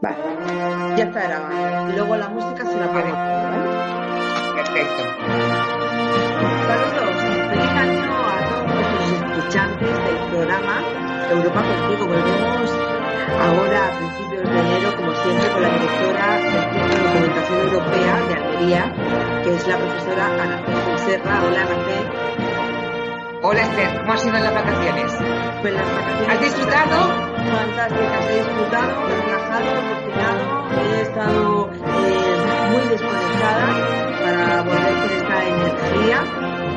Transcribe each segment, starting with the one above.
Vale, ya está grabado. Y luego la música se la pongo, ¿vale? Perfecto. Saludos, feliz año a todos nuestros escuchantes del programa Europa Contigo. Volvemos ahora a principios de enero, como siempre, con la directora del Centro de Documentación Europea de Almería, que es la profesora Ana César Serra. Hola, Ana. Hola Esther, ¿cómo han sido las vacaciones? Pues las vacaciones. ¿Has disfrutado? Fantásticas, he disfrutado, relajado, estado eh, muy desconectada para volver con esta energía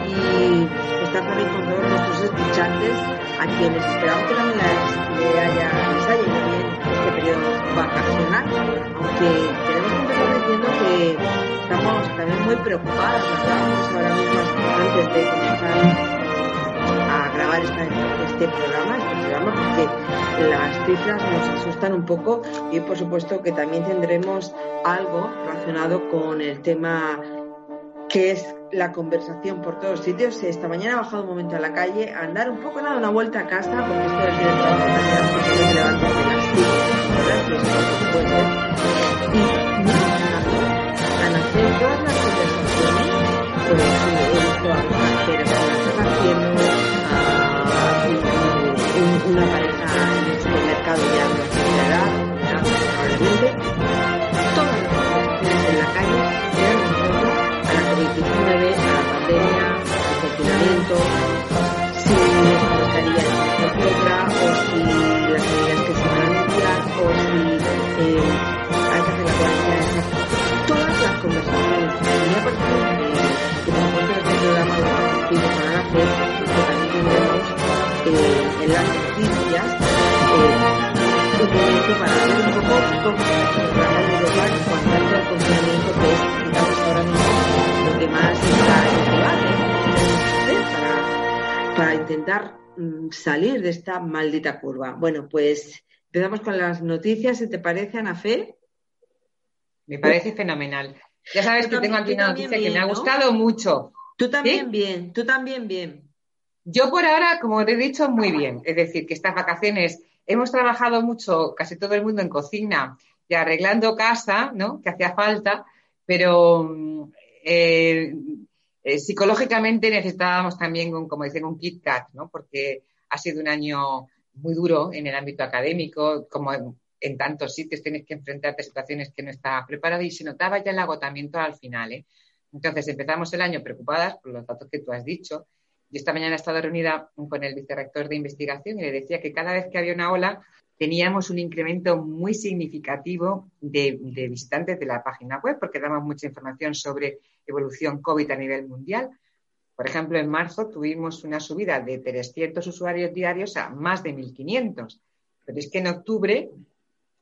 y estar también con todos nuestros escuchantes a quienes esperamos que también les, haya, les bien este periodo vacacional, aunque tenemos que empezar diciendo que estamos también muy preocupadas, estábamos ahora mismo antes de comenzar a grabar esta, este programa, este programa, porque las cifras nos asustan un poco y por supuesto que también tendremos algo relacionado con el tema que es la conversación por todos sitios. Esta mañana he bajado un momento a la calle a andar un poco, nada, una vuelta a casa, porque esto del trabajo queda siempre me levanto de las 5 horas, y hacer todas las conversaciones, pues he visto a probablemente, todas las conversaciones en la calle eran en torno a la COVID-19, a la pandemia, al confinamiento, si las mascarillas, etcétera, o si las medidas que se van a anunciar, o si eh, hay que hacer la cuarentena, todas las conversaciones. Que, que por poco cómo se trata en Europa en cuanto al confinamiento que es, digamos, ahora mismo lo que más está en debate para, para intentar mm, salir de esta maldita curva. Bueno, pues empezamos con las noticias, ¿se te parece, Ana Fe? Me parece fenomenal. Ya sabes que tengo aquí una noticia que me ha gustado mucho. Tú también bien, tú también bien. Yo por ahora, como te he dicho, muy bien. Es decir, que estas vacaciones hemos trabajado mucho, casi todo el mundo en cocina y arreglando casa, ¿no? Que hacía falta, pero eh, eh, psicológicamente necesitábamos también, un, como dicen, un Kit Kat, ¿no? Porque ha sido un año muy duro en el ámbito académico, como en, tantos sitios tienes que enfrentarte a situaciones que no estás preparado y se notaba ya el agotamiento al final, ¿eh? Entonces empezamos el año preocupadas por los datos que tú has dicho yo esta mañana he estado reunida con el vicerrector de investigación y le decía que cada vez que había una ola teníamos un incremento muy significativo de, visitantes de la página web porque damos mucha información sobre evolución COVID a nivel mundial. Por ejemplo, en marzo tuvimos una subida de 300 usuarios diarios a más de 1.500. Pero es que en octubre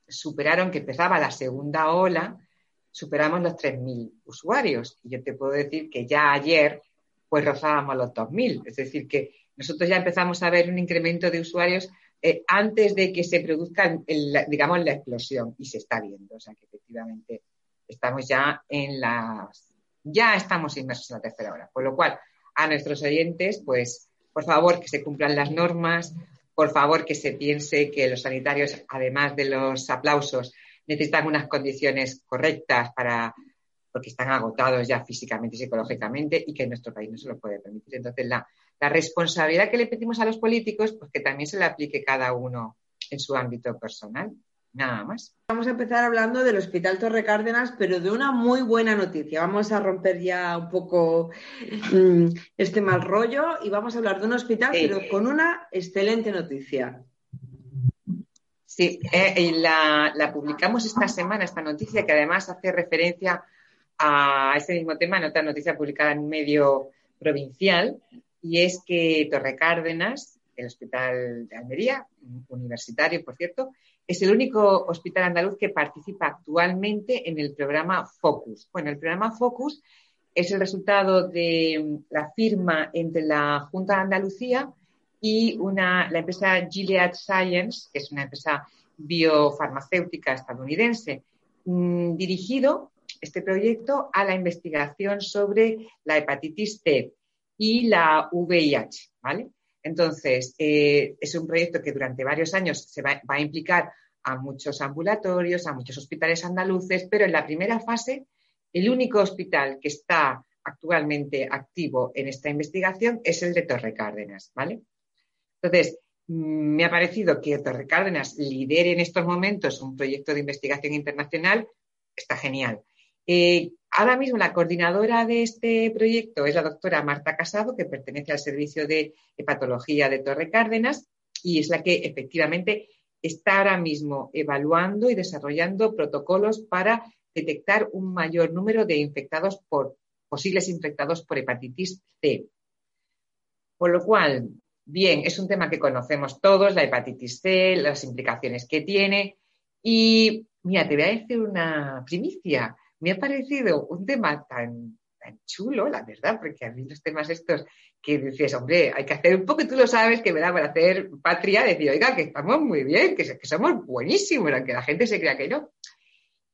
superaron que empezaba la segunda ola, superamos los 3.000 usuarios. Y yo te puedo decir que ya ayer pues rozábamos los 2.000. Es decir, que nosotros ya empezamos a ver un incremento de usuarios eh, antes de que se produzca, digamos, la explosión y se está viendo. O sea, que efectivamente estamos ya en las, ya estamos inmersos en la tercera hora. Por lo cual, a nuestros oyentes, pues, por favor, que se cumplan las normas, por favor, que se piense que los sanitarios, además de los aplausos, necesitan unas condiciones correctas para porque están agotados ya físicamente y psicológicamente y que en nuestro país no se lo puede permitir. Entonces, la, responsabilidad que le pedimos a los políticos, pues que también se le aplique cada uno en su ámbito personal. Nada más. Vamos a empezar hablando del Hospital Torre Cárdenas, pero de una muy buena noticia. Vamos a romper ya un poco mm, este mal rollo y vamos a hablar de un hospital, pero con una excelente noticia. Sí, eh, la, la, publicamos esta semana, esta noticia, que además hace referencia a ese mismo tema en otra noticia publicada en un medio provincial, y es que Torre Cárdenas, el Hospital de Almería, universitario, por cierto, es el único hospital andaluz que participa actualmente en el programa Focus. Bueno, el programa Focus es el resultado de la firma entre la Junta de Andalucía y una, la empresa Gilead Science, que es una empresa biofarmacéutica estadounidense, mm, dirigido este proyecto a la investigación sobre la hepatitis C y la VIH, ¿vale? Entonces, eh, es un proyecto que durante varios años se va, a implicar a muchos ambulatorios, a muchos hospitales andaluces, pero en la primera fase, el único hospital que está actualmente activo en esta investigación es el de Torre Cárdenas, ¿vale? Entonces, mm, me ha parecido que Torre Cárdenas lidere en estos momentos un proyecto de investigación internacional, está genial. Eh, ahora mismo la coordinadora de este proyecto es la doctora Marta Casado, que pertenece al Servicio de Hepatología de Torre Cárdenas y es la que efectivamente está ahora mismo evaluando y desarrollando protocolos para detectar un mayor número de infectados por posibles infectados por hepatitis C. Por lo cual, bien, es un tema que conocemos todos, la hepatitis C, las implicaciones que tiene. Y mira, te voy a decir una primicia. Me ha parecido un tema tan, tan chulo, la verdad, porque a mí los temas estos que dices, hombre, hay que hacer un poco, tú lo sabes, que me da para hacer patria, decir, oiga, que estamos muy bien, que, que somos buenísimos, aunque la gente se crea que no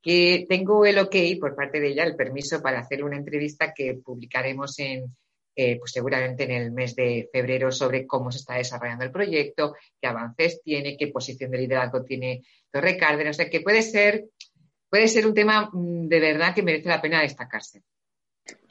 que tengo el ok por parte de ella, el permiso para hacer una entrevista que publicaremos en, eh, pues seguramente en el mes de febrero sobre cómo se está desarrollando el proyecto, qué avances tiene, qué posición de liderazgo tiene Torre Cárdenas. O sea, que puede ser, puede ser un tema mm, de verdad que merece la pena destacarse.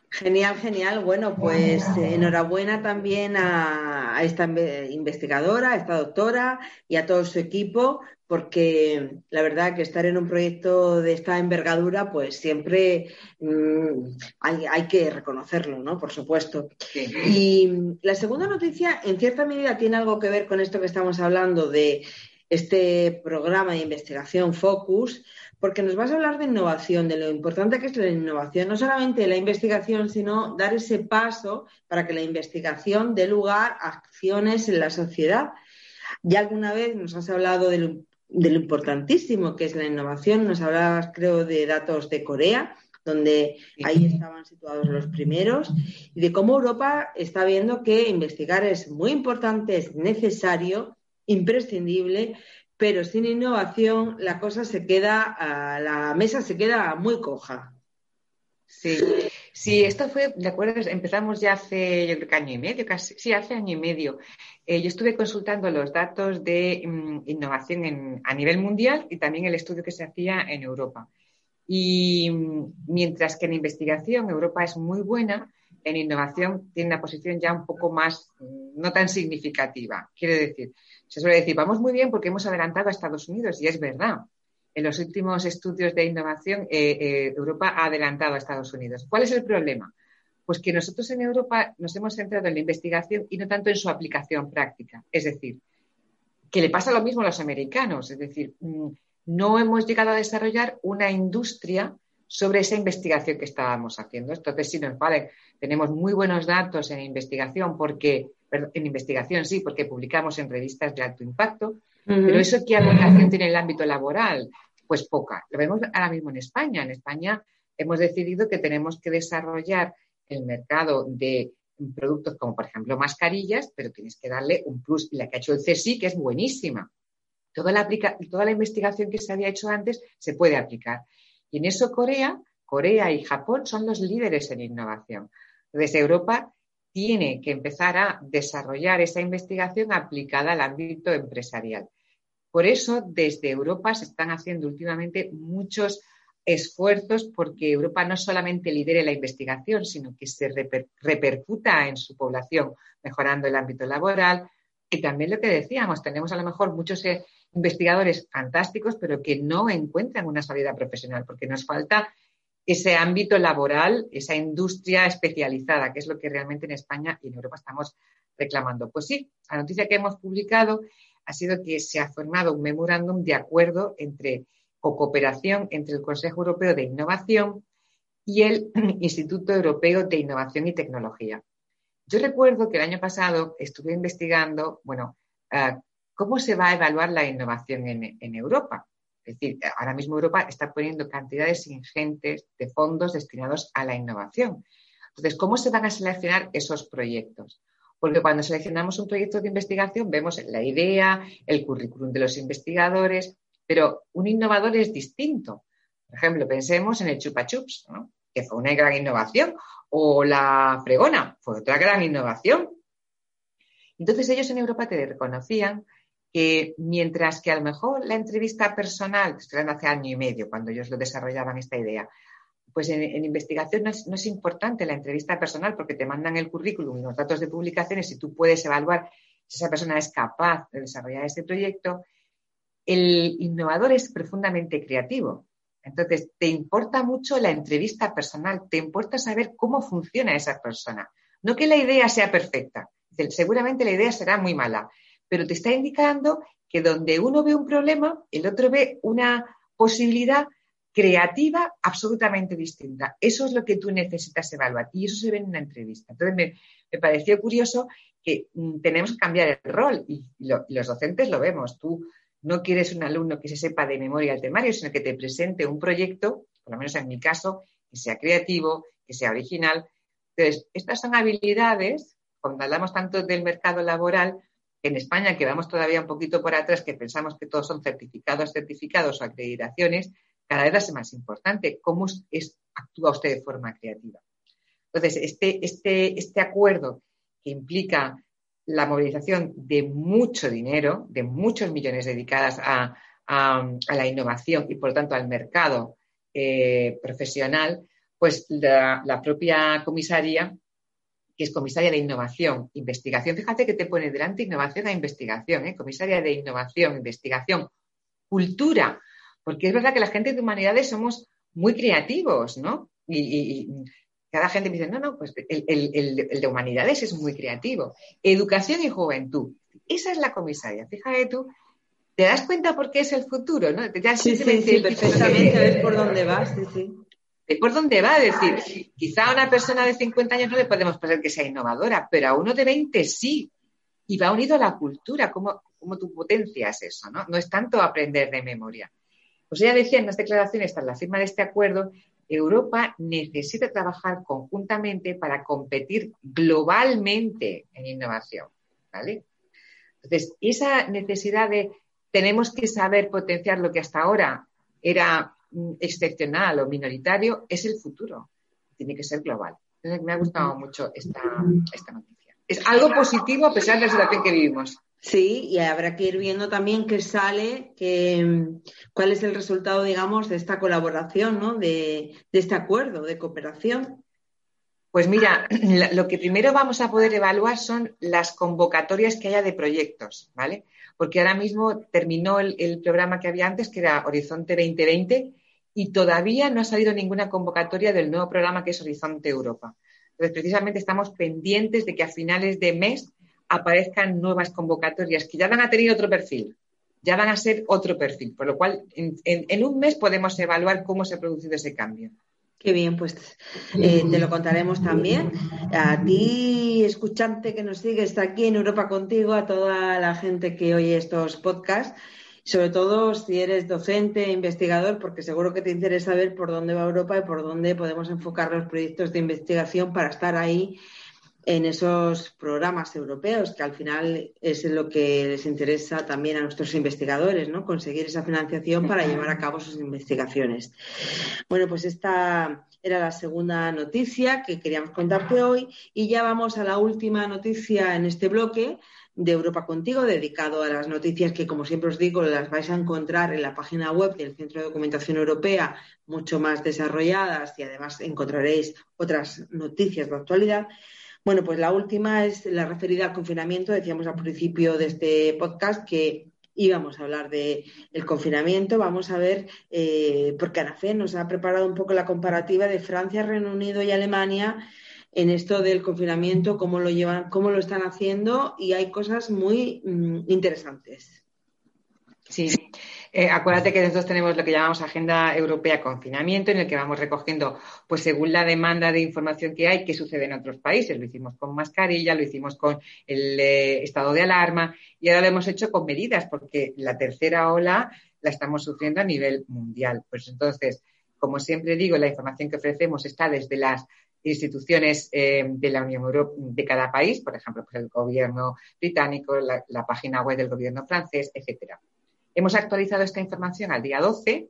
Genial, genial. Bueno, pues enhorabuena también a, esta investigadora, a esta doctora y a todo su equipo, porque la verdad que estar en un proyecto de esta envergadura, pues siempre mm, hay, que reconocerlo, ¿no? Por supuesto. Y la segunda noticia, en cierta medida, tiene algo que ver con esto que estamos hablando de este programa de investigación Focus porque nos vas a hablar de innovación, de lo importante que es la innovación, no solamente la investigación, sino dar ese paso para que la investigación dé lugar a acciones en la sociedad. Ya alguna vez nos has hablado de lo, importantísimo que es la innovación, nos hablabas, creo, de datos de Corea, donde ahí estaban situados los primeros, y de cómo Europa está viendo que investigar es muy importante, es necesario, imprescindible, pero sin innovación la cosa se queda, la mesa se queda muy coja. Sí, sí, esto fue, ¿de acuerdo? Empezamos ya hace, yo creo que año y medio, casi, sí, hace año y medio. Eh, yo estuve consultando los datos de mm, innovación a nivel mundial y también el estudio que se hacía en Europa. Y mm, mientras que en investigación Europa es muy buena, en innovación tiene una posición ya un poco más, mm, no tan significativa. Quiere decir, se suele decir, vamos muy bien porque hemos adelantado a Estados Unidos, y es verdad. En los últimos estudios de innovación, eh, eh, Europa ha adelantado a Estados Unidos. ¿Cuál es el problema? Pues que nosotros en Europa nos hemos centrado en la investigación y no tanto en su aplicación práctica. Es decir, que le pasa lo mismo a los americanos. Es decir, mm, no hemos llegado a desarrollar una industria sobre esa investigación que estábamos haciendo. Entonces, si nos vale, tenemos muy buenos datos en investigación porque en investigación sí, porque publicamos en revistas de alto impacto, pero eso qué aplicación tiene en el ámbito laboral, pues poca. Lo vemos ahora mismo en España. En España hemos decidido que tenemos que desarrollar el mercado de productos como, por ejemplo, mascarillas, pero tienes que darle un plus. Y la que ha hecho el CSI, que es buenísima. Toda la, toda la investigación que se había hecho antes se puede aplicar. Y en eso Corea, Corea y Japón son los líderes en innovación. Desde Europa tiene que empezar a desarrollar esa investigación aplicada al ámbito empresarial. Por eso, desde Europa se están haciendo últimamente muchos esfuerzos porque Europa no solamente lidere la investigación, sino que se repercuta en su población, mejorando el ámbito laboral. Y también lo que decíamos, tenemos a lo mejor muchos eh, investigadores fantásticos, pero que no encuentran una salida profesional, porque nos falta ese ámbito laboral, esa industria especializada, que es lo que realmente en España y en Europa estamos reclamando. Pues sí, la noticia que hemos publicado ha sido que se ha formado un memorándum de acuerdo entre o cooperación entre el Consejo Europeo de Innovación y el Instituto Europeo de Innovación y Tecnología. Yo recuerdo que el año pasado estuve investigando, bueno, ah, cómo se va a evaluar la innovación en Europa. Es decir, ahora mismo Europa está poniendo cantidades ingentes de fondos destinados a la innovación. Entonces, ¿cómo se van a seleccionar esos proyectos? Porque cuando seleccionamos un proyecto de investigación vemos la idea, el currículum de los investigadores, pero un innovador es distinto. Por ejemplo, pensemos en el Chupa Chups, que fue una gran innovación, o la fregona, fue otra gran innovación. Entonces ellos en Europa te reconocían que mientras que a lo mejor la entrevista personal, estoy hablando hace año y medio, cuando ellos lo desarrollaban esta idea, pues en, investigación no es, importante la entrevista personal porque te mandan el currículum y los datos de publicaciones y tú puedes evaluar si esa persona es capaz de desarrollar ese proyecto. El innovador es profundamente creativo. Entonces, te importa mucho la entrevista personal, te importa saber cómo funciona esa persona. No que la idea sea perfecta. Seguramente la idea será muy mala, pero te está indicando que donde uno ve un problema, el otro ve una posibilidad creativa absolutamente distinta. Eso es lo que tú necesitas evaluar y eso se ve en una entrevista. Entonces me, pareció curioso que mm, tenemos que cambiar el rol y, los docentes lo vemos. Tú no quieres un alumno que se sepa de memoria el temario, sino que te presente un proyecto, por lo menos en mi caso, que sea creativo, que sea original. Entonces, estas son habilidades, cuando hablamos tanto del mercado laboral, en España que vamos todavía un poquito por atrás, que pensamos que todos son certificados, certificados o acreditaciones, cada vez es más importante cómo es, actúa usted de forma creativa. Entonces, este, este, este acuerdo que implica la movilización de mucho dinero, de muchos millones dedicadas a, la innovación y, por lo tanto, al mercado eh, profesional, pues la, propia comisaria, que es comisaria de innovación, investigación, fíjate que te pone delante innovación a investigación, ¿eh? comisaria de innovación, investigación, cultura, porque es verdad que la gente de humanidades somos muy creativos, ¿no? Y, cada gente me dice, no, no, pues el, de humanidades es muy creativo. Educación y juventud. Esa es la comisaria. Fíjate tú, te das cuenta por qué es el futuro, ¿no? sí, sí, sí, perfectamente, ves por dónde vas, sí, sí. Por dónde va, es decir, quizá a una persona de 50 años no le podemos poner que sea innovadora, pero a uno de 20 sí. Y va unido a la cultura, cómo, cómo tú potencias eso, ¿no? No es tanto aprender de memoria. Pues ella decía en las declaraciones, tras la firma de este acuerdo, Europa necesita trabajar conjuntamente para competir globalmente en innovación. ¿vale? Entonces, esa necesidad de tenemos que saber potenciar lo que hasta ahora era excepcional o minoritario es el futuro. Tiene que ser global. Entonces, me ha gustado mucho esta, esta noticia. Es algo positivo a pesar de la situación que vivimos. Sí, y habrá que ir viendo también qué sale, que, cuál es el resultado, digamos, de esta colaboración, ¿no? De, este acuerdo de cooperación. Pues mira, lo que primero vamos a poder evaluar son las convocatorias que haya de proyectos, ¿vale? Porque ahora mismo terminó el, el programa que había antes, que era Horizonte 2020, y todavía no ha salido ninguna convocatoria del nuevo programa que es Horizonte Europa. Entonces, precisamente estamos pendientes de que a finales de mes aparezcan nuevas convocatorias que ya van a tener otro perfil, ya van a ser otro perfil, por lo cual en, un mes podemos evaluar cómo se ha producido ese cambio. Qué bien, pues eh, te lo contaremos también. A ti, escuchante que nos sigue, está aquí en Europa contigo, a toda la gente que oye estos podcasts, sobre todo si eres docente, investigador, porque seguro que te interesa ver por dónde va Europa y por dónde podemos enfocar los proyectos de investigación para estar ahí en esos programas europeos, que al final es lo que les interesa también a nuestros investigadores, ¿no? Conseguir esa financiación para llevar a cabo sus investigaciones. Bueno, pues esta era la segunda noticia que queríamos contarte hoy y ya vamos a la última noticia en este bloque de Europa Contigo, dedicado a las noticias que, como siempre os digo, las vais a encontrar en la página web del Centro de Documentación Europea, mucho más desarrolladas y además encontraréis otras noticias de actualidad. Bueno, pues la última es la referida al confinamiento. Decíamos al principio de este podcast que íbamos a hablar del confinamiento. Vamos a ver, eh, porque Anafé nos ha preparado un poco la comparativa de Francia, Reino Unido y Alemania en esto del confinamiento, cómo lo llevan, cómo lo están haciendo y hay cosas muy mm, interesantes. Sí, eh, acuérdate que nosotros tenemos lo que llamamos Agenda Europea Confinamiento, en el que vamos recogiendo, pues según la demanda de información que hay, qué sucede en otros países. Lo hicimos con mascarilla, lo hicimos con el eh, estado de alarma y ahora lo hemos hecho con medidas, porque la tercera ola la estamos sufriendo a nivel mundial. Pues entonces, como siempre digo, la información que ofrecemos está desde las instituciones eh, de la Unión Europea, de cada país, por ejemplo, pues el gobierno británico, la, página web del gobierno francés, etcétera. Hemos actualizado esta información al día 12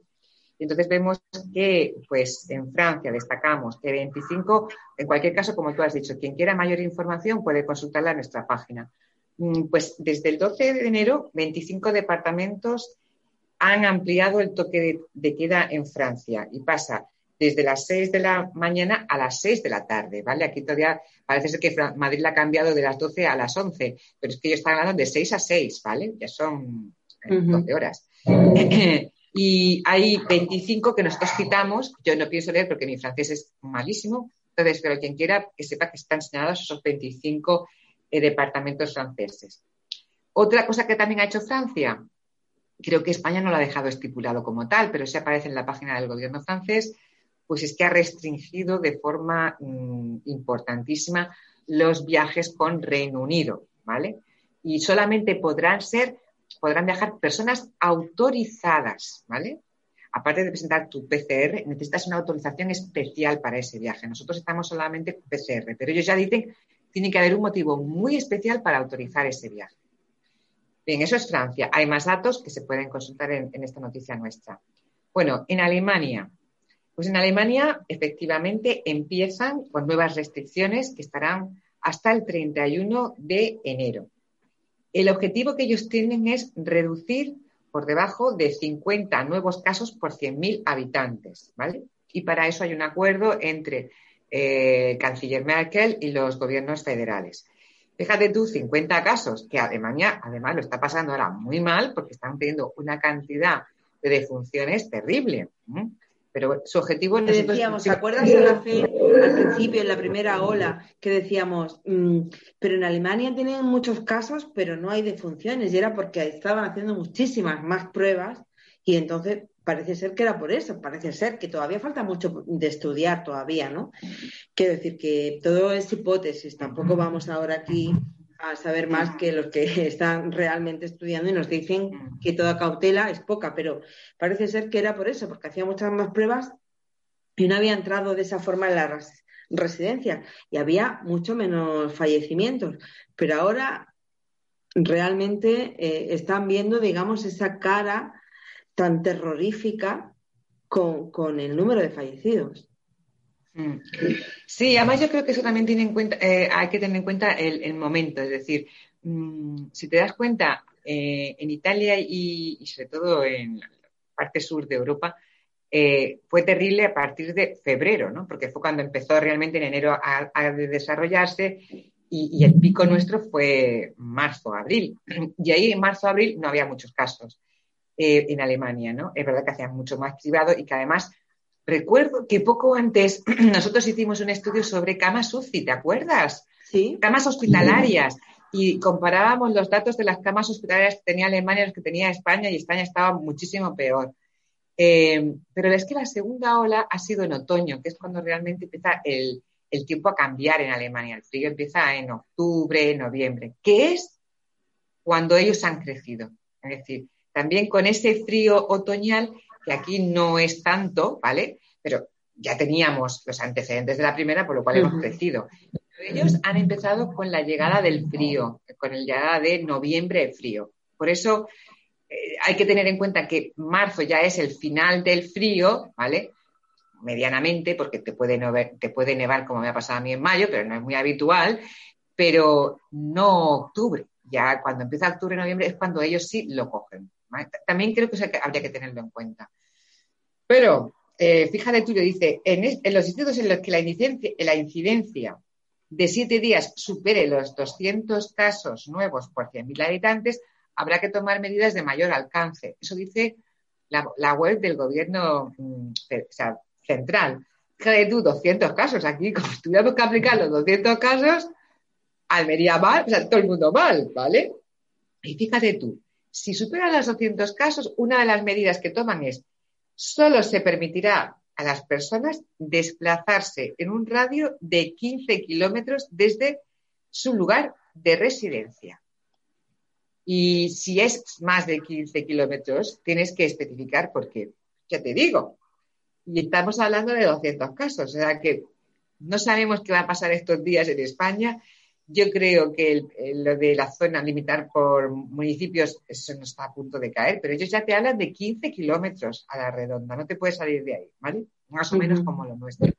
y entonces vemos que, pues, en Francia destacamos que 25, en cualquier caso, como tú has dicho, quien quiera mayor información puede consultarla en nuestra página. mm, pues desde el 12 de enero, 25 departamentos han ampliado el toque de, queda en Francia y pasa desde las 6 de la mañana a las 6 de la tarde, ¿vale? Aquí todavía parece ser que Madrid la ha cambiado de las 12 a las 11, pero es que ellos están hablando de 6 a 6, ¿vale? Ya son 12 horas. y hay 25 que nosotros citamos, yo no pienso leer porque mi francés es malísimo, entonces, pero quien quiera que sepa que están señalados esos 25 eh, departamentos franceses. Otra cosa que también ha hecho Francia, creo que España no lo ha dejado estipulado como tal, pero se aparece en la página del gobierno francés, pues es que ha restringido de forma mm, importantísima los viajes con Reino Unido, ¿vale? Y solamente podrán ser, podrán viajar personas autorizadas, ¿vale? Aparte de presentar tu PCR, necesitas una autorización especial para ese viaje. Nosotros estamos solamente con PCR, pero ellos ya dicen tiene que haber un motivo muy especial para autorizar ese viaje. Bien, eso es Francia. Hay más datos que se pueden consultar en esta noticia nuestra. Bueno, en Alemania, pues en Alemania efectivamente empiezan con nuevas restricciones que estarán hasta el 31 de enero. El objetivo que ellos tienen es reducir por debajo de 50 nuevos casos por 100.000 habitantes, ¿vale? Y para eso hay un acuerdo entre eh, canciller Merkel y los gobiernos federales. Fíjate tú, 50 casos, que Alemania además lo está pasando ahora muy mal porque están teniendo una cantidad de defunciones terrible. Pero su objetivo no decíamos, ¿te acuerdas al principio, en la primera ola, que decíamos, mm, pero en Alemania tienen muchos casos, pero no hay defunciones, y era porque estaban haciendo muchísimas más pruebas, y entonces parece ser que era por eso, parece ser que todavía falta mucho de estudiar todavía, ¿no? Quiero decir que todo es hipótesis, tampoco vamos ahora aquí a saber más que los que están realmente estudiando y nos dicen que toda cautela es poca, pero parece ser que era por eso, porque hacía muchas más pruebas y no había entrado de esa forma en la residencia y había mucho menos fallecimientos. Pero ahora realmente eh, están viendo, digamos, esa cara tan terrorífica con el número de fallecidos. Mm. Sí, además yo creo que eso también tiene en cuenta, eh, hay que tener en cuenta el, momento, es decir, mm, si te das cuenta, eh, en Italia y, sobre todo en la parte sur de Europa, eh, fue terrible a partir de febrero, ¿no? Porque fue cuando empezó realmente en enero a, desarrollarse y, el pico nuestro fue marzo, abril. Y ahí en marzo, abril no había muchos casos en Alemania, ¿no? Es verdad que hacían mucho más privado y que además Recuerdo que poco antes nosotros hicimos un estudio sobre camas UCI, ¿te acuerdas? Sí. Camas hospitalarias. Y comparábamos los datos de las camas hospitalarias que tenía Alemania y los que tenía España, y España estaba muchísimo peor. Eh, pero es que la segunda ola ha sido en otoño, que es cuando realmente empieza el, el tiempo a cambiar en Alemania. El frío empieza en octubre, noviembre, que es cuando ellos han crecido. Es decir, también con ese frío otoñal que aquí no es tanto, ¿vale? Pero ya teníamos los antecedentes de la primera, por lo cual hemos crecido. ellos han empezado con la llegada del frío, con la llegada de noviembre frío. Por eso eh, hay que tener en cuenta que marzo ya es el final del frío, ¿vale? Medianamente, porque te puede, te puede nevar como me ha pasado a mí en mayo, pero no es muy habitual, pero no octubre. Ya cuando empieza octubre, noviembre es cuando ellos sí lo cogen. También creo que habría que tenerlo en cuenta. Pero, eh, fíjate tú, dice, en, los institutos en los que la incidencia, la incidencia de siete días supere los 200 casos nuevos por 100.000 habitantes, habrá que tomar medidas de mayor alcance. Eso dice la, web del gobierno mm, central. Fíjate tú, 200 casos. Aquí, como tuviéramos que aplicar los 200 casos, Almería mal, o sea, todo el mundo mal, ¿vale? Y fíjate tú, si superan los 200 casos, una de las medidas que toman es solo se permitirá a las personas desplazarse en un radio de 15 kilómetros desde su lugar de residencia. Y si es más de 15 kilómetros, tienes que especificar por qué. Ya te digo. Y estamos hablando de 200 casos. O sea que no sabemos qué va a pasar estos días en España yo creo que lo de la zona limitar por municipios, eso no está a punto de caer, pero ellos ya te hablan de 15 kilómetros a la redonda, no te puedes salir de ahí, ¿vale? Más o menos como lo nuestro.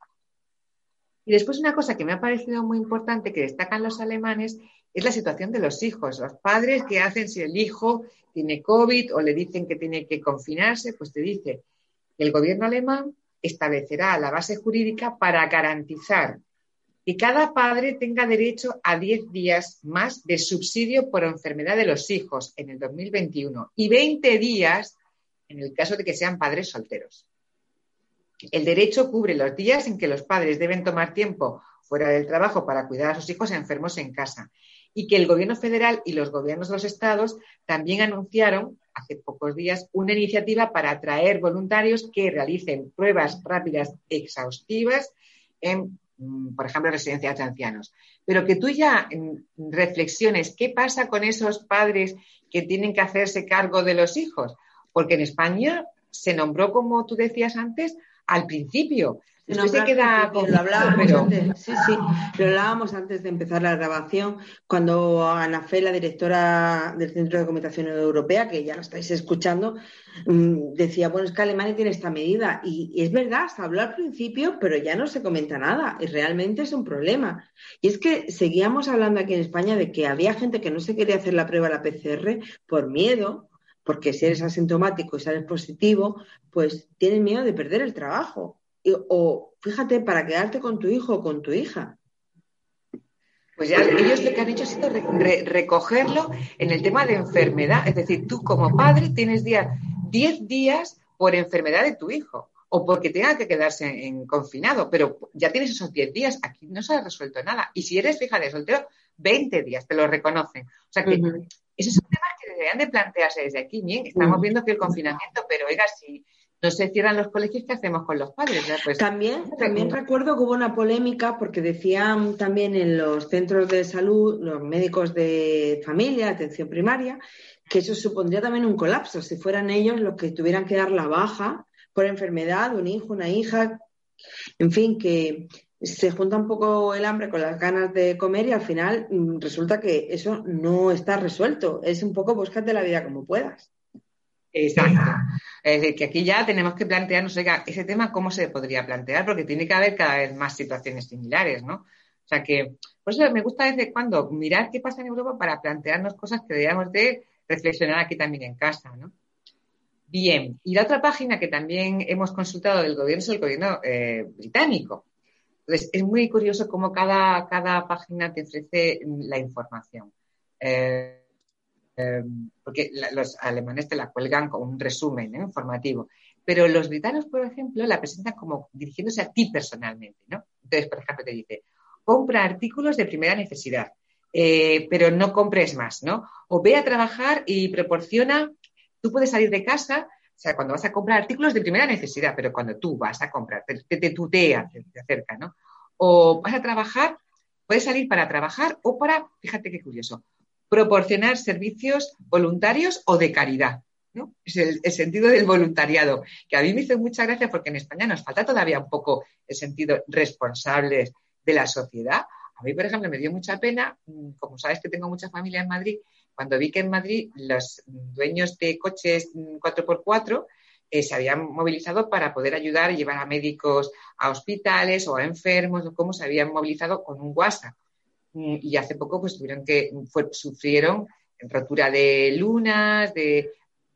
Y después una cosa que me ha parecido muy importante que destacan los alemanes es la situación de los hijos. Los padres, ¿qué hacen si el hijo tiene COVID o le dicen que tiene que confinarse? Pues te dice que el gobierno alemán establecerá la base jurídica para garantizar que cada padre tenga derecho a 10 días más de subsidio por enfermedad de los hijos en el 2021 y 20 días en el caso de que sean padres solteros. El derecho cubre los días en que los padres deben tomar tiempo fuera del trabajo para cuidar a sus hijos enfermos en casa y que el gobierno federal y los gobiernos de los estados también anunciaron hace pocos días una iniciativa para atraer voluntarios que realicen pruebas rápidas exhaustivas en, por ejemplo, residencias de ancianos. Pero que tú ya mm, reflexiones qué pasa con esos padres que tienen que hacerse cargo de los hijos, porque en España se nombró, como tú decías antes, al principio, no, se queda lo hablábamos antes, sí, sí, lo hablábamos antes de empezar la grabación, cuando Ana Fe, la directora del Centro de Documentación Europea, que ya la estáis escuchando, mm, decía, bueno, es que Alemania tiene esta medida. Y, es verdad, se habló al principio, pero ya no se comenta nada. Y realmente es un problema. Y es que seguíamos hablando aquí en España de que había gente que no se quería hacer la prueba de la PCR por miedo, porque si eres asintomático y sales positivo, pues tienes miedo de perder el trabajo o fíjate, para quedarte con tu hijo o con tu hija. Pues ya ellos lo que han hecho ha sido recogerlo en el tema de enfermedad. Es decir, tú como padre tienes 10 días por enfermedad de tu hijo o porque tenga que quedarse en, confinado, pero ya tienes esos 10 días, aquí no se ha resuelto nada. Y si eres fija de soltero, 20 días, te lo reconocen. O sea que esos son temas que deberían de plantearse desde aquí. Bien, estamos viendo que el confinamiento, pero oiga, si no se cierran los colegios, ¿qué hacemos con los padres? Pues, también, también recuerdo que hubo una polémica porque decían también en los centros de salud, los médicos de familia, atención primaria, que eso supondría también un colapso, si fueran ellos los que tuvieran que dar la baja por enfermedad, un hijo, una hija, en fin, que se junta un poco el hambre con las ganas de comer y al final mm, resulta que eso no está resuelto. Es un poco búscate la vida como puedas. Exacto. Es decir, que aquí ya tenemos que plantearnos, ese tema, ¿cómo se podría plantear? Porque tiene que haber cada vez más situaciones similares, ¿no? O sea que, por eso me gusta desde cuando mirar qué pasa en Europa para plantearnos cosas que deberíamos de reflexionar aquí también en casa, ¿no? Bien, y la otra página que también hemos consultado del gobierno es el gobierno eh, británico. Entonces, es muy curioso cómo cada, cada página te ofrece la información. Eh, Em, porque los alemanes te la cuelgan con un resumen ¿eh? informativo, pero los britanos, por ejemplo, la presentan como dirigiéndose a ti personalmente, ¿no? Entonces, por ejemplo, te dice, compra artículos de primera necesidad, eh, pero no compres más, ¿no? O ve a trabajar y proporciona, tú puedes salir de casa, o sea, cuando vas a comprar artículos de primera necesidad, pero cuando tú vas a comprar, te, te tutea, te acerca, ¿no? O vas a trabajar, puedes salir para trabajar o para, fíjate qué curioso, proporcionar servicios voluntarios o de caridad. ¿no? Es el, sentido del voluntariado, que a mí me hizo mucha gracia porque en España nos falta todavía un poco el sentido responsable de la sociedad. A mí, por ejemplo, me dio mucha pena, mm, como sabes que tengo mucha familia en Madrid, cuando vi que en Madrid los dueños de coches 4x4 mm, eh, se habían movilizado para poder ayudar llevar a médicos a hospitales o a enfermos, o cómo se habían movilizado con un WhatsApp. Mm, y hace poco pues tuvieron que, sufrieron rotura de lunas, de,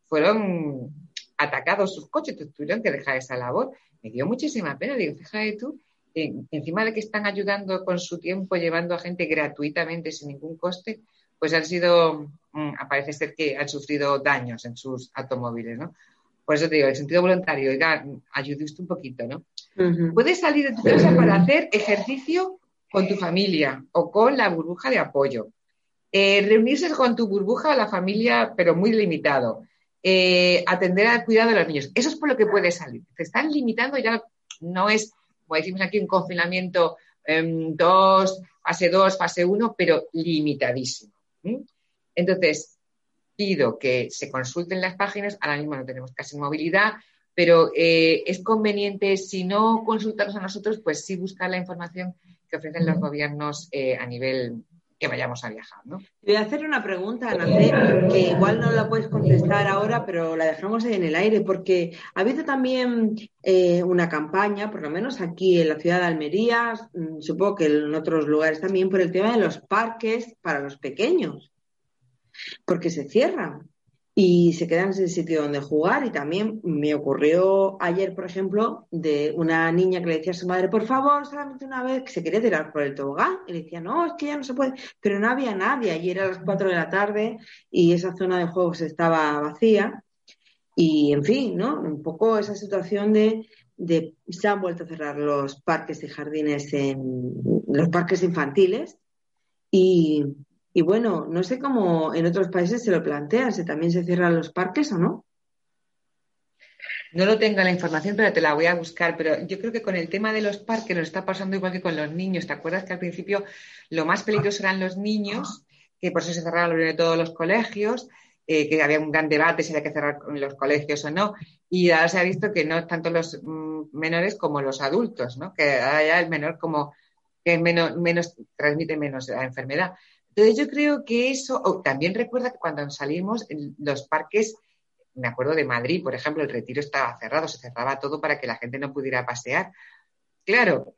fueron atacados sus coches, tuvieron que dejar esa labor. Me dio muchísima pena, digo, fíjate tú, encima de que están ayudando con su tiempo, llevando a gente gratuitamente sin ningún coste, pues han sido, mm, parece ser que han sufrido daños en sus automóviles, ¿no? Por eso te digo, el sentido voluntario, oiga, ayude usted un poquito, ¿no? Puedes salir de tu casa para hacer ejercicio con tu familia o con la burbuja de apoyo. Eh, reunirse con tu burbuja o la familia, pero muy limitado. Eh, atender al cuidado de los niños. Eso es por lo que puedes salir. Te están limitando, ya no es, como decimos aquí, un confinamiento em, dos, fase 2, fase 1, pero limitadísimo. Entonces, pido que se consulten las páginas. Ahora mismo no tenemos casi movilidad, pero eh, es conveniente, si no consultarnos a nosotros, pues sí buscar la información que ofrecen los gobiernos eh, a nivel que vayamos a viajar, ¿no? Voy a hacer una pregunta, Ana, que igual no la puedes contestar ahora, pero la dejamos ahí en el aire, porque ha habido también eh, una campaña, por lo menos aquí en la ciudad de Almería, mm, supongo que en otros lugares también, por el tema de los parques para los pequeños, porque se cierran y se quedan sin sitio donde jugar. Y también me ocurrió ayer, por ejemplo, de una niña que le decía a su madre, por favor, solamente una vez, que se quería tirar por el tobogán. Y le decía, no, es que ya no se puede. Pero no había nadie. Ayer era las 4 de la tarde y esa zona de juegos estaba vacía. Y, en fin, ¿no? Un poco esa situación de, de se han vuelto a cerrar los parques y jardines en los parques infantiles y, y bueno, no sé cómo en otros países se lo plantean, si también se cierran los parques o no. No lo tengo la información, pero te la voy a buscar. Pero yo creo que con el tema de los parques nos está pasando igual que con los niños. ¿Te acuerdas que al principio lo más peligroso eran los niños, que por eso se cerraron todos los colegios, eh, que había un gran debate si había que cerrar los colegios o no? Y ahora se ha visto que no tanto los mm, menores como los adultos, ¿no? Que ahora ya el menor como que menos, menos transmite menos la enfermedad. Entonces yo creo que eso, también recuerda que cuando salimos, en los parques, me acuerdo de Madrid, por ejemplo, el retiro estaba cerrado, se cerraba todo para que la gente no pudiera pasear. Claro,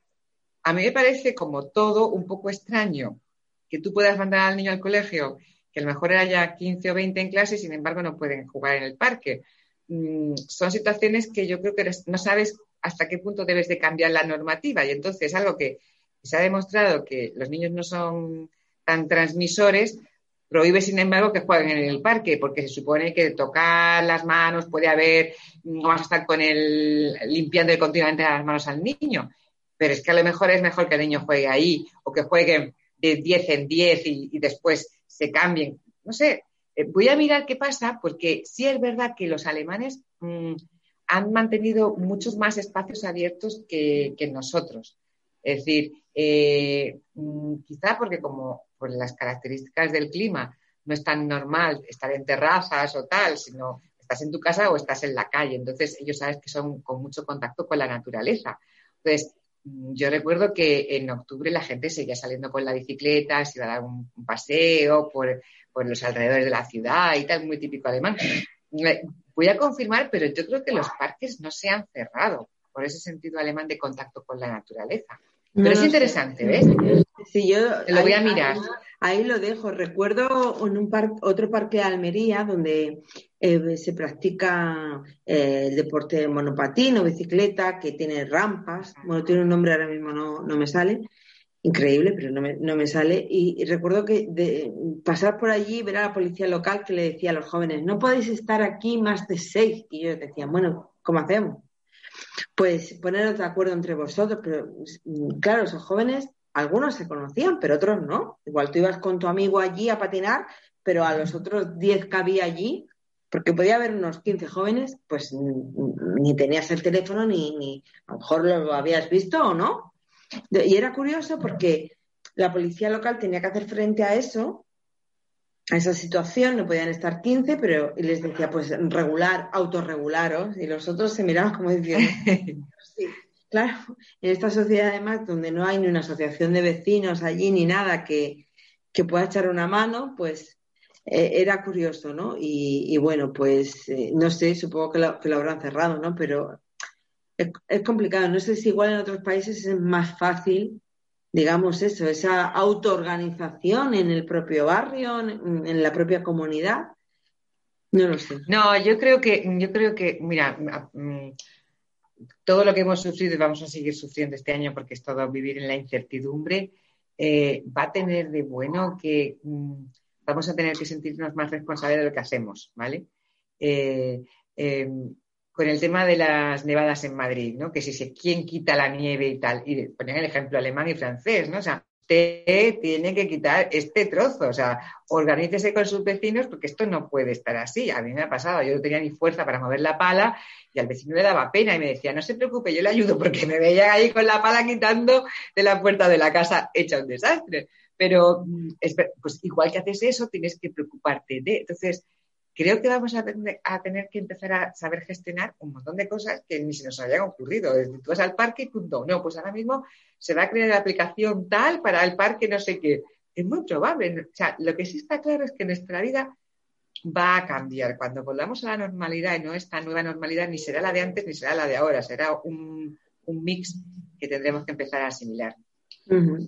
a mí me parece como todo un poco extraño que tú puedas mandar al niño al colegio, que a lo mejor haya 15 o 20 en clase sin embargo no pueden jugar en el parque. Mm, son situaciones que yo creo que no sabes hasta qué punto debes de cambiar la normativa y entonces algo que se ha demostrado que los niños no son transmisores, prohíbe, sin embargo, que jueguen en el parque, porque se supone que tocar las manos puede haber, no vas a estar con el limpiando continuamente las manos al niño. Pero es que a lo mejor es mejor que el niño juegue ahí o que juegue de 10 en 10 y, después se cambien. No sé, eh, voy a mirar qué pasa, porque sí es verdad que los alemanes mm, han mantenido muchos más espacios abiertos que nosotros. Es decir, eh, mm, quizá porque como por las características del clima no es tan normal estar en terrazas o tal, sino estás en tu casa o estás en la calle. Entonces ellos sabes que son con mucho contacto con la naturaleza. Entonces, mm, yo recuerdo que en octubre la gente seguía saliendo con la bicicleta, se iba a dar un, paseo por, por, los alrededores de la ciudad y tal, muy típico alemán. Voy a confirmar, pero yo creo que los parques no se han cerrado por ese sentido alemán de contacto con la naturaleza. Pero es interesante, ¿ves? Sí, yo lo voy a mirar. Ahí, lo dejo. Recuerdo en un otro parque de Almería donde eh, se practica eh, el deporte de monopatín o bicicleta, que tiene rampas. Bueno, tiene un nombre ahora mismo, no, no me sale. Increíble, pero no me, no me sale. Y, recuerdo que de, pasar por allí, ver a la policía local que le decía a los jóvenes, no podéis estar aquí más de seis. Y yo decía, bueno, ¿cómo hacemos? Pues poneros de acuerdo entre vosotros, pero mm, claro, esos jóvenes, algunos se conocían, pero otros no. Igual tú ibas con tu amigo allí a patinar, pero a los otros 10 que había allí, porque podía haber unos 15 jóvenes, pues ni tenías el teléfono ni, ni a lo mejor lo habías visto o no. Y era curioso porque la policía local tenía que hacer frente a eso a esa situación, no podían estar 15, pero y les decía, pues regular, autorregularos, y los otros se miraban como diciendo, sí, claro, en esta sociedad además donde no hay ni una asociación de vecinos allí ni nada que, pueda echar una mano, pues eh, era curioso, ¿no? Y, bueno, pues eh, no sé, supongo que lo, que lo, habrán cerrado, ¿no? Pero es, es complicado, no sé si igual en otros países es más fácil digamos eso, esa autoorganización en el propio barrio, en, la propia comunidad. No lo sé. No, yo creo que, yo creo que, mira, mm, todo lo que hemos sufrido y vamos a seguir sufriendo este año porque es todo vivir en la incertidumbre, eh, va a tener de bueno que mm, vamos a tener que sentirnos más responsables de lo que hacemos, ¿vale? Eh, em, con el tema de las nevadas en Madrid, ¿no? Que si se quién quita la nieve y tal. Y ponen el ejemplo alemán y francés, ¿no? O sea, usted tiene que quitar este trozo, o sea, organícese con sus vecinos porque esto no puede estar así. A mí me ha pasado, yo no tenía ni fuerza para mover la pala y al vecino le daba pena y me decía, no se preocupe, yo le ayudo porque me veía ahí con la pala quitando de la puerta de la casa hecha un desastre. Pero, mm, pues igual que haces eso, tienes que preocuparte de. Entonces, creo que vamos a tener, que empezar a saber gestionar un montón de cosas que ni se nos habían ocurrido. Desde tú vas al parque y punto. No, pues ahora mismo se va a crear la aplicación tal para el parque no sé qué. es muy probable. O sea, lo que sí está claro es que nuestra vida va a cambiar. Cuando volvamos a la normalidad, y no esta nueva normalidad, ni será la de antes ni será la de ahora, será un, mix que tendremos que empezar a asimilar.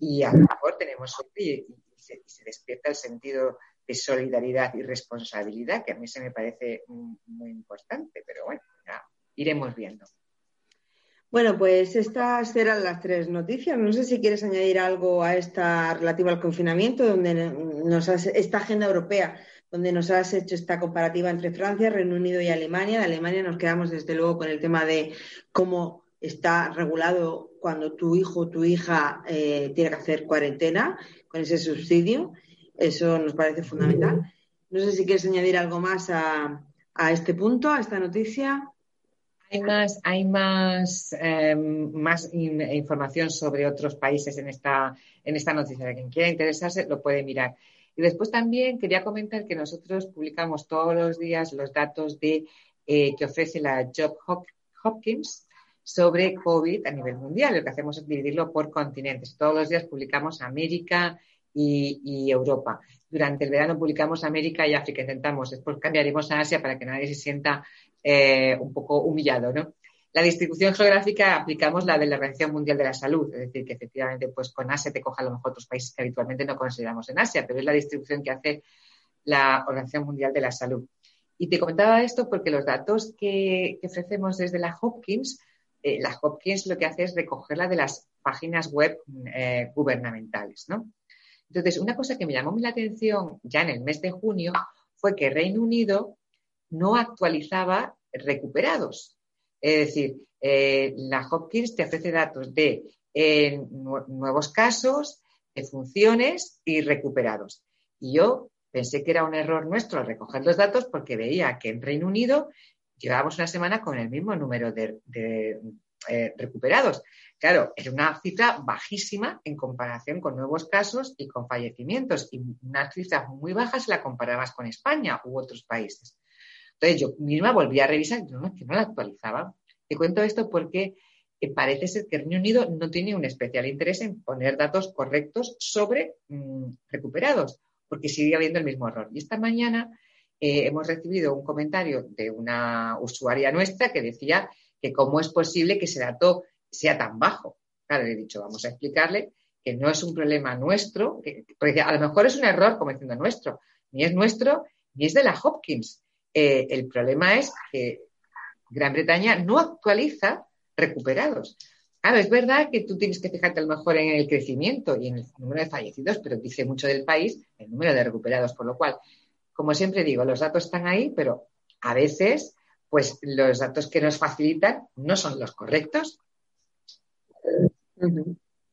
Y a lo mejor tenemos suerte y, se, despierta el sentido de solidaridad y responsabilidad, que a mí se me parece muy importante, pero bueno, iremos viendo. Bueno, pues estas eran las tres noticias. No sé si quieres añadir algo a esta relativa al confinamiento, donde nos esta agenda europea, donde nos has hecho esta comparativa entre Francia, Reino Unido y Alemania. De Alemania nos quedamos desde luego con el tema de cómo está regulado cuando tu hijo o tu hija eh, tiene que hacer cuarentena con ese subsidio. Eso nos parece fundamental. No sé si quieres añadir algo más a, a este punto, a esta noticia. Hay más, hay más, em, más información sobre otros países en esta, en esta noticia. Quien quiera interesarse lo puede mirar. Y después también quería comentar que nosotros publicamos todos los días los datos de, eh, que ofrece la Job Hopkins sobre COVID a nivel mundial. Lo que hacemos es dividirlo por continentes. Todos los días publicamos América y, Europa. Durante el verano publicamos América y África. Intentamos, después cambiaremos a Asia para que nadie se sienta eh, un poco humillado, ¿no? La distribución geográfica aplicamos la de la Organización Mundial de la Salud, es decir, que efectivamente pues con Asia te coja a lo mejor otros países que habitualmente no consideramos en Asia, pero es la distribución que hace la Organización Mundial de la Salud. Y te comentaba esto porque los datos que, ofrecemos desde la Hopkins, eh, la Hopkins lo que hace es recogerla de las páginas web eh, gubernamentales, ¿no? Entonces, una cosa que me llamó la atención ya en el mes de junio fue que Reino Unido no actualizaba recuperados. Es decir, eh, la Hopkins te ofrece datos de eh, nuevos casos, de funciones y recuperados. Y yo pensé que era un error nuestro recoger los datos porque veía que en Reino Unido llevábamos una semana con el mismo número de, eh, recuperados. Claro, era una cifra bajísima en comparación con nuevos casos y con fallecimientos y una cifra muy baja si la comparabas con España u otros países. Entonces yo misma volví a revisar y no, que no la actualizaba. Te cuento esto porque eh, parece ser que el Reino Unido no tiene un especial interés en poner datos correctos sobre mm, recuperados, porque sigue habiendo el mismo error. Y esta mañana eh, hemos recibido un comentario de una usuaria nuestra que decía que cómo es posible que ese dato sea tan bajo. Claro, le he dicho, vamos a explicarle que no es un problema nuestro, que, porque a lo mejor es un error, como diciendo nuestro, ni es nuestro, ni es de la Hopkins. Eh, el problema es que Gran Bretaña no actualiza recuperados. Claro, es verdad que tú tienes que fijarte a lo mejor en el crecimiento y en el número de fallecidos, pero dice mucho del país el número de recuperados, por lo cual, como siempre digo, los datos están ahí, pero a veces, pues los datos que nos facilitan no son los correctos.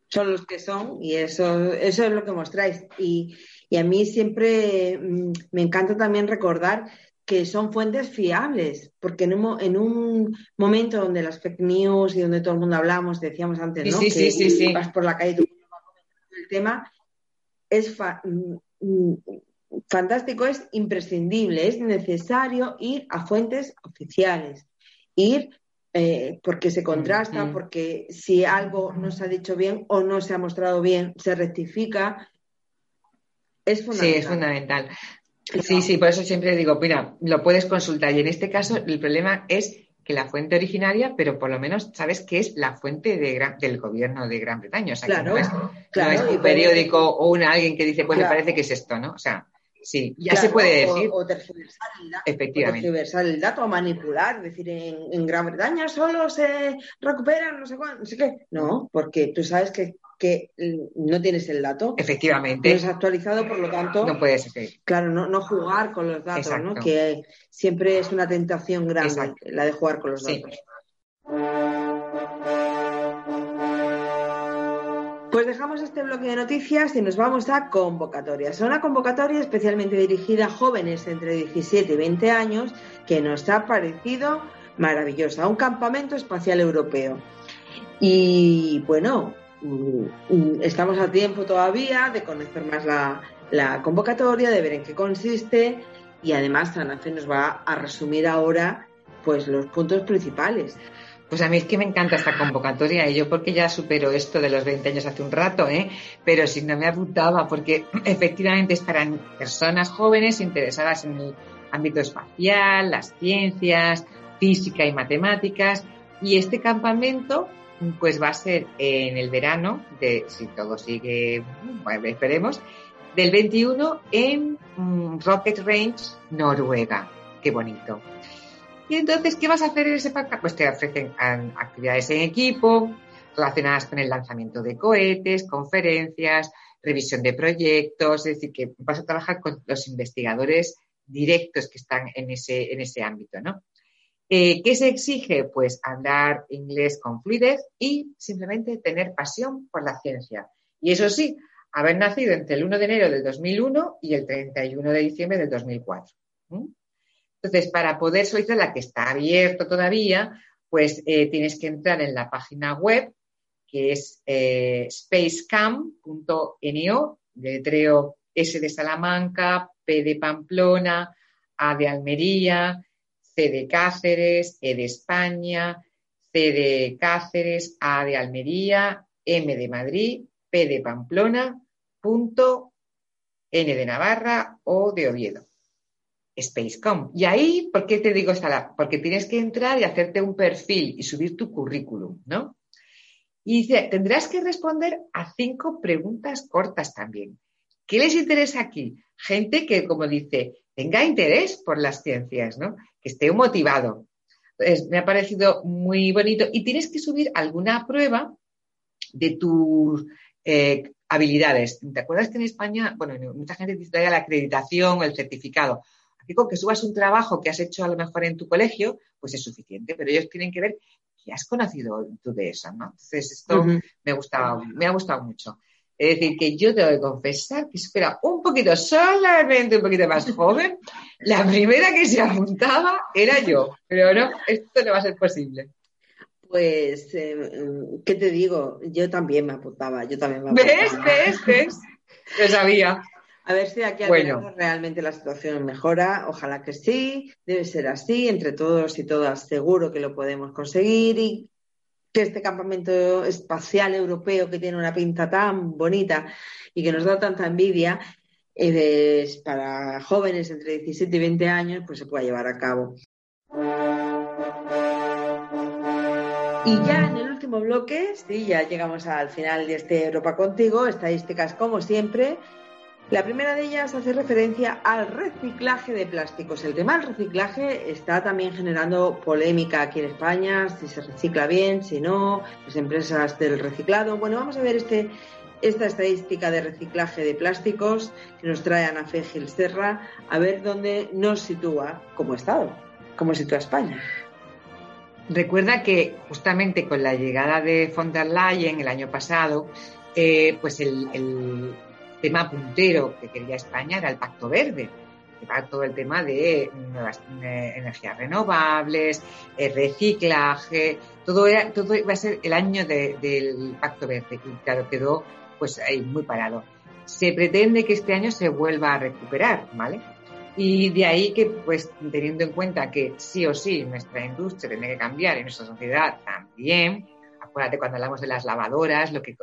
Son los que son y eso, eso es lo que mostráis. Y, y a mí siempre mm, me encanta también recordar que son fuentes fiables, porque en un, en un, momento donde las fake news y donde todo el mundo hablamos, decíamos antes, ¿no? Sí, que sí, sí, vas por la calle y tú el tema, es mm, mm, fantástico, es imprescindible, es necesario ir a fuentes oficiales, ir eh, porque se contrasta, porque si algo no se ha dicho bien o no se ha mostrado bien, se rectifica. Es fundamental. Sí, es fundamental. Sí, sí, por eso siempre digo, mira, lo puedes consultar. Y en este caso, el problema es que la fuente originaria, pero por lo menos sabes que es la fuente del gobierno de Gran Bretaña. O sea, que no es, un periódico o alguien que dice, pues me parece que es esto, ¿no? O sea, sí, ya se puede decir. O, tergiversar el dato. Efectivamente. O tergiversar el dato o manipular. Es decir, en, Gran Bretaña solo se recuperan no sé cuánto, no sé qué. No, porque tú sabes que que no tienes el dato. Efectivamente. No es actualizado, por lo tanto. No puedes ser. Claro, no, jugar con los datos, ¿no? Que siempre es una tentación grande la de jugar con los datos. Pues dejamos este bloque de noticias y nos vamos a convocatorias. Una convocatoria especialmente dirigida a jóvenes entre 17 y 20 años que nos ha parecido maravillosa. Un campamento espacial europeo. Y bueno, Mm, estamos a tiempo todavía de conocer más la, convocatoria, de ver en qué consiste y además Sanafe nos va a resumir ahora pues los puntos principales. Pues a mí es que me encanta esta convocatoria y yo porque ya supero esto de los 20 años hace un rato, ¿eh? pero si no me apuntaba porque efectivamente es para personas jóvenes interesadas en el ámbito espacial, las ciencias, física y matemáticas y este campamento pues va a ser en el verano, de, si todo sigue, bueno, esperemos, del 21 en mm, Rocket Range, Noruega. Qué bonito. Y entonces, ¿qué vas a hacer en ese parque? Pues te ofrecen actividades en equipo relacionadas con el lanzamiento de cohetes, conferencias, revisión de proyectos, es decir, que vas a trabajar con los investigadores directos que están en ese, en ese ámbito, ¿no? Eh, ¿Qué se exige? Pues hablar inglés con fluidez y simplemente tener pasión por la ciencia. Y eso sí, haber nacido entre el 1 de enero del 2001 y el 31 de diciembre del 2004. Entonces, para poder solicitar la que está abierto todavía, pues eh, tienes que entrar en la página web que es eh, spacecam.no, letreo S de Salamanca, P de Pamplona, A de Almería, C de Cáceres, E de España, C de Cáceres, A de Almería, M de Madrid, P de Pamplona, punto N de Navarra o de Oviedo. Spacecom. Y ahí, ¿por qué te digo esta? Porque tienes que entrar y hacerte un perfil y subir tu currículum, ¿no? Y dice, tendrás que responder a cinco preguntas cortas también. ¿Qué les interesa aquí? Gente que, como dice, tenga interés por las ciencias, ¿no? Que esté motivado. Me ha parecido muy bonito. Y tienes que subir alguna prueba de tus eh, habilidades. ¿Te acuerdas que en España, bueno, mucha gente dice la acreditación o el certificado? Aquí con que subas un trabajo que has hecho a lo mejor en tu colegio, pues es suficiente, pero ellos tienen que ver que has conocido tú de eso, ¿no? Entonces, esto me, gustado, me ha gustado mucho. Es decir, que yo tengo que confesar que espera un poquito, solamente un poquito más joven, la primera que se apuntaba era yo. Pero no, esto no va a ser posible. Pues, eh, ¿qué te digo? Yo también me apuntaba, yo también me apuntaba. ¿Ves? ¿Ves? ¿Ves? Lo sabía. A ver si aquí bueno. realmente la situación mejora. Ojalá que sí, debe ser así. Entre todos y todas seguro que lo podemos conseguir y que este campamento espacial europeo que tiene una pinta tan bonita y que nos da tanta envidia, es para jóvenes entre 17 y 20 años, pues se pueda llevar a cabo. Y ya en el último bloque, sí, ya llegamos al final de este Europa Contigo, estadísticas como siempre. La primera de ellas hace referencia al reciclaje de plásticos. El tema del reciclaje está también generando polémica aquí en España, si se recicla bien, si no, las empresas del reciclado. Bueno, vamos a ver este, esta estadística de reciclaje de plásticos que nos trae Ana Fe Serra, a ver dónde nos sitúa como Estado, cómo sitúa España. Recuerda que justamente con la llegada de von der Leyen el año pasado, eh, pues el tema puntero que quería España era el Pacto Verde, que va todo el tema de nuevas energías renovables, el reciclaje, todo, era, todo va a ser el año del Pacto Verde, y claro, quedó pues ahí muy parado. Se pretende que este año se vuelva a recuperar, ¿vale? Y de ahí que, pues, teniendo en cuenta que sí o sí nuestra industria tiene que cambiar y nuestra sociedad también, acuérdate cuando hablamos de las lavadoras, lo que,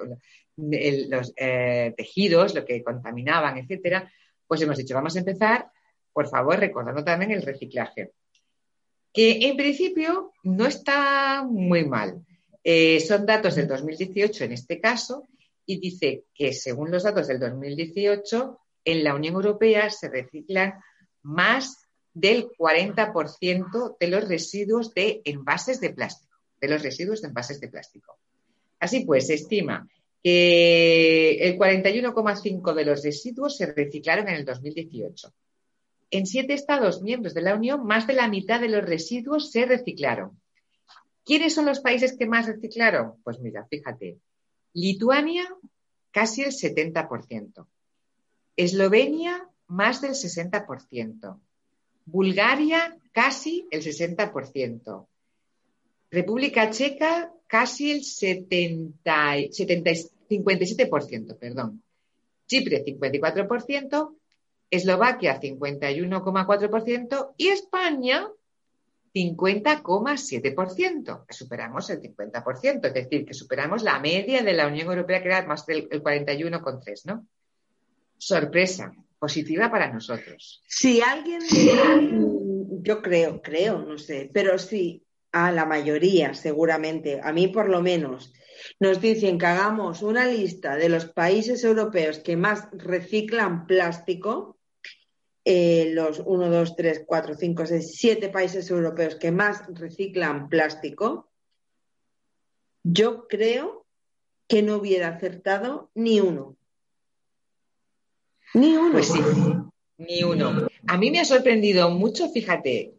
los eh, tejidos, lo que contaminaban, etcétera, pues hemos dicho, vamos a empezar, por favor, recordando también el reciclaje, que en principio no está muy mal. Eh, son datos del 2018 en este caso, y dice que según los datos del 2018, en la Unión Europea se reciclan más del 40% de los residuos de envases de plástico, de los residuos de envases de plástico. Así pues, se estima que el 41,5% de los residuos se reciclaron en el 2018. En siete Estados miembros de la Unión, más de la mitad de los residuos se reciclaron. ¿Quiénes son los países que más reciclaron? Pues mira, fíjate. Lituania, casi el 70%. Eslovenia, más del 60%. Bulgaria, casi el 60%. República Checa, casi el 70, 57%, perdón. Chipre 54%, Eslovaquia 51,4% y España 50,7%, que superamos el 50%, es decir, que superamos la media de la Unión Europea, que era más del 41,3%, ¿no? Sorpresa, positiva para nosotros. Si alguien, yo creo, creo, no sé, pero sí, a la mayoría seguramente, a mí por lo menos, nos dicen que hagamos una lista de los países europeos que más reciclan plástico, eh, los 1, 2, 3, 4, 5, 6, 7 países europeos que más reciclan plástico, yo creo que no hubiera acertado ni uno. Ni uno. Pues sí, ni uno. A mí me ha sorprendido mucho, fíjate,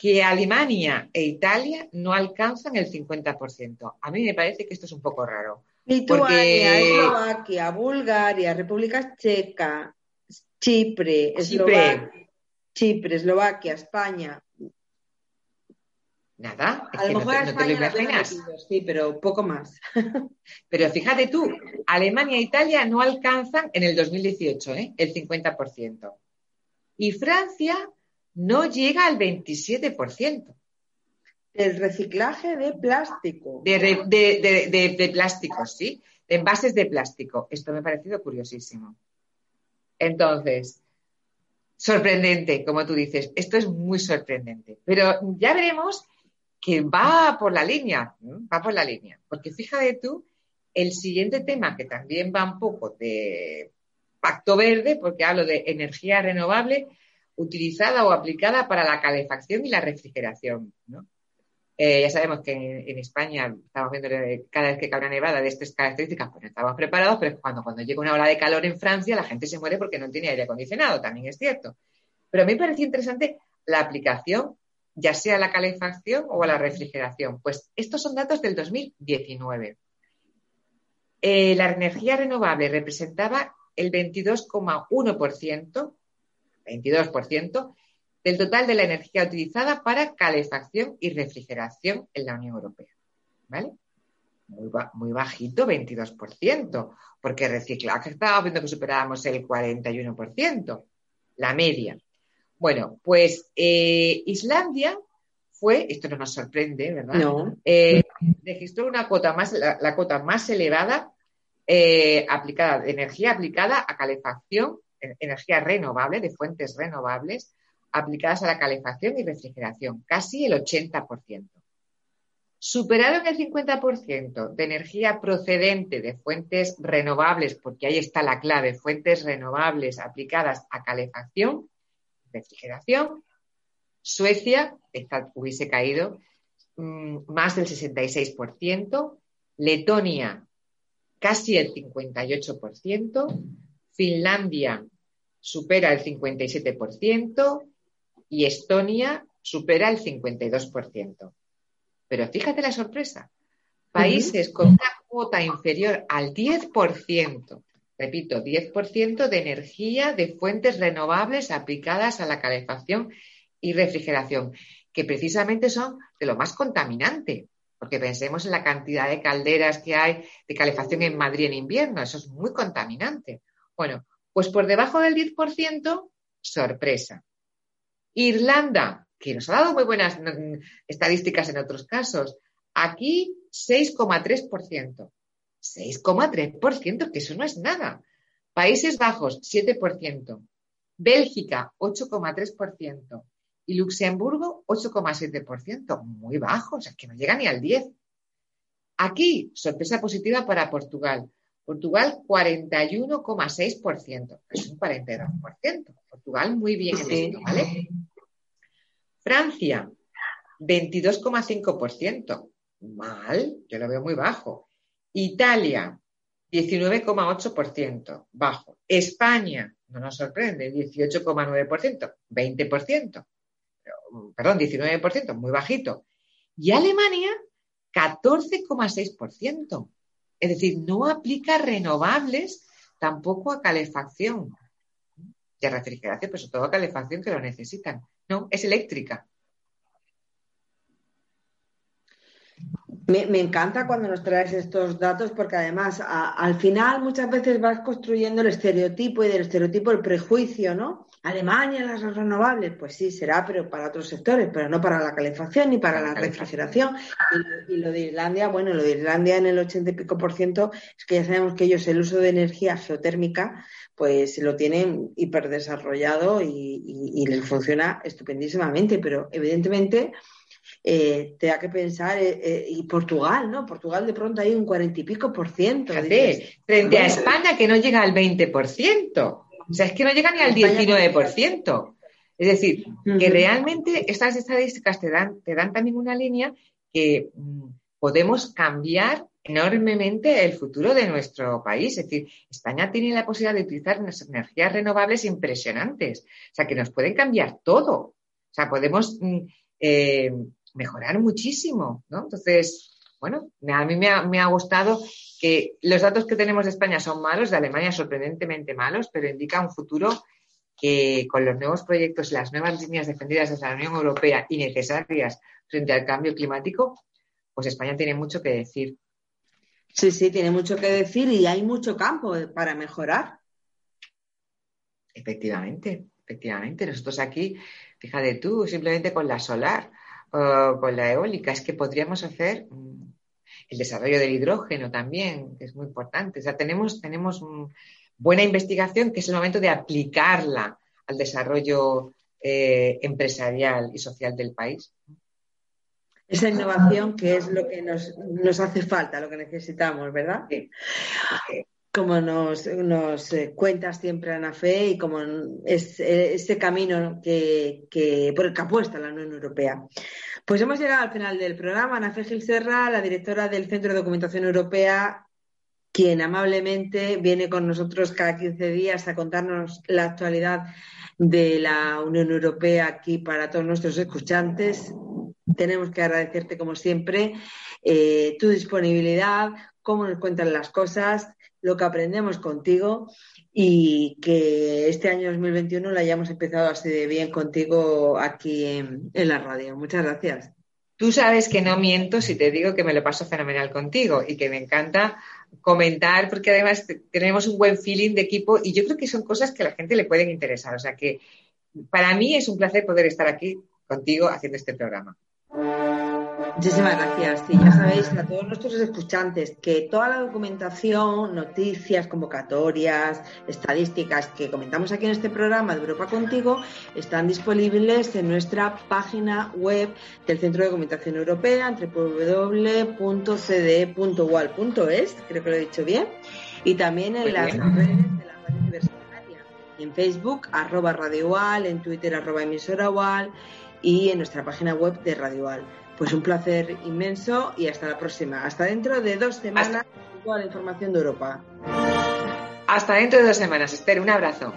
que Alemania e Italia no alcanzan el 50%. A mí me parece que esto es un poco raro. Lituania, Eslovaquia, Bulgaria, República Checa, Chipre, Chipre, Eslovaquia, España. Nada, a lo mejor no, te lo imaginas. sí, pero poco más. pero fíjate tú, Alemania e Italia no alcanzan en el 2018 ¿eh? el 50%. Y Francia no llega al 27%. El reciclaje de plástico. De, de, de, plástico, sí. De envases de plástico. Esto me ha parecido curiosísimo. Entonces, sorprendente, como tú dices. Esto es muy sorprendente. Pero ya veremos que va por la línea. Va por la línea. Porque fíjate tú, el siguiente tema, que también va un poco de pacto verde, porque hablo de energía renovable, utilizada o aplicada para la calefacción y la refrigeración. Eh, ya sabemos que en, España estamos viendo cada vez que cae una nevada de estas características, pues no estamos preparados, pero cuando, cuando llega una ola de calor en Francia, la gente se muere porque no tiene aire acondicionado, también es cierto. Pero a mí me parece interesante la aplicación, ya sea a la calefacción o a la refrigeración. Pues estos son datos del 2019. Eh, la energía renovable representaba el 22,1% 22% del total de la energía utilizada para calefacción y refrigeración en la Unión Europea. ¿Vale? Muy, bajito, 22%, porque reciclaje estábamos viendo que superábamos el 41%, la media. Bueno, pues eh, Islandia fue, esto no nos sorprende, ¿verdad? No. Eh, registró una cuota más, la, cuota más elevada eh, aplicada, de energía aplicada a calefacción energía renovable, de fuentes renovables, aplicadas a la calefacción y refrigeración, casi el 80%. Superaron el 50% de energía procedente de fuentes renovables, porque ahí está la clave, fuentes renovables aplicadas a calefacción, refrigeración. Suecia, esta hubiese caído mm, más del 66%, Letonia casi el 58%, Finlandia supera el 57% y Estonia supera el 52%. Pero fíjate la sorpresa. Países con una cuota inferior al 10%, repito, 10% de energía de fuentes renovables aplicadas a la calefacción y refrigeración, que precisamente son de lo más contaminante, porque pensemos en la cantidad de calderas que hay de calefacción en Madrid en invierno, eso es muy contaminante. Bueno, pues por debajo del 10%, sorpresa. Irlanda, que nos ha dado muy buenas estadísticas en otros casos, aquí 6,3%. 6,3%, que eso no es nada. Países Bajos, 7%. Bélgica, 8,3%. Y Luxemburgo, 8,7%. Muy bajos, es que no llega ni al 10%. Aquí, sorpresa positiva para Portugal, Portugal 41,6%, es un 42%. Portugal muy bien en esto, ¿vale? Francia 22,5%, mal, yo lo veo muy bajo. Italia 19,8%, bajo. España, no nos sorprende, 18,9%, 20%, perdón, 19%, muy bajito. Y Alemania 14,6%. Es decir, no aplica renovables tampoco a calefacción y a refrigeración, pero sobre todo a calefacción que lo necesitan. No, es eléctrica. Me, encanta cuando nos traes estos datos porque además al final muchas veces vas construyendo el estereotipo y del estereotipo el prejuicio, ¿no? Alemania, las renovables, pues sí, será, pero para otros sectores, pero no para la calefacción ni para la refrigeración. Y, lo de Islandia, bueno, lo de Islandia en el ochenta y pico por ciento es que ya sabemos que ellos el uso de energía geotérmica pues lo tienen hiperdesarrollado y, y les funciona estupendísimamente, pero evidentemente eh, te da que pensar, eh, eh, y Portugal, ¿no? Portugal de pronto hay un cuarenta y pico por ciento. frente a España que no llega al 20%. O sea, es que no llega ni al 19%. Es decir, que realmente estas estadísticas te dan, te dan también una línea que mm, podemos cambiar enormemente el futuro de nuestro país. Es decir, España tiene la posibilidad de utilizar unas energías renovables impresionantes. O sea, que nos pueden cambiar todo. O sea, podemos mm, mejorar muchísimo, ¿no? Entonces, bueno, a mí me ha, gustado que los datos que tenemos de España son malos, de Alemania sorprendentemente malos, pero indica un futuro que con los nuevos proyectos, las nuevas líneas defendidas desde la Unión Europea y necesarias frente al cambio climático, pues España tiene mucho que decir. Sí, sí, tiene mucho que decir y hay mucho campo para mejorar. Efectivamente, efectivamente. Nosotros aquí, fíjate tú, simplemente con la solar, con la eólica, es que podríamos hacer mm, el desarrollo del hidrógeno también, que es muy importante. O sea, tenemos, tenemos mm, buena investigación que es el momento de aplicarla al desarrollo eh, empresarial y social del país. Esa innovación que es lo que nos, nos hace falta, lo que necesitamos, ¿verdad? Sí como nos, nos eh, cuentas siempre Ana Fe y como es eh, ese camino que, por el que apuesta la Unión Europea. Pues hemos llegado al final del programa. Ana Fe Gil Serra, la directora del Centro de Documentación Europea, quien amablemente viene con nosotros cada 15 días a contarnos la actualidad de la Unión Europea aquí para todos nuestros escuchantes. Tenemos que agradecerte, como siempre, eh, tu disponibilidad, cómo nos cuentan las cosas lo que aprendemos contigo y que este año 2021 lo hayamos empezado así de bien contigo aquí en, la radio. Muchas gracias. Tú sabes que no miento si te digo que me lo paso fenomenal contigo y que me encanta comentar porque además tenemos un buen feeling de equipo y yo creo que son cosas que a la gente le pueden interesar. O sea que para mí es un placer poder estar aquí contigo haciendo este programa. Muchísimas gracias. Sí, ya sabéis a todos nuestros escuchantes que toda la documentación, noticias, convocatorias, estadísticas que comentamos aquí en este programa de Europa Contigo están disponibles en nuestra página web del Centro de Documentación Europea entre www.cde.wal.es, creo que lo he dicho bien, y también en las redes de la radio universitaria, en Facebook, arroba Radio en Twitter, arroba emisora y en nuestra página web de Radio pues un placer inmenso y hasta la próxima. Hasta dentro de dos semanas con toda la información de Europa. Hasta dentro de dos semanas. Espero un abrazo.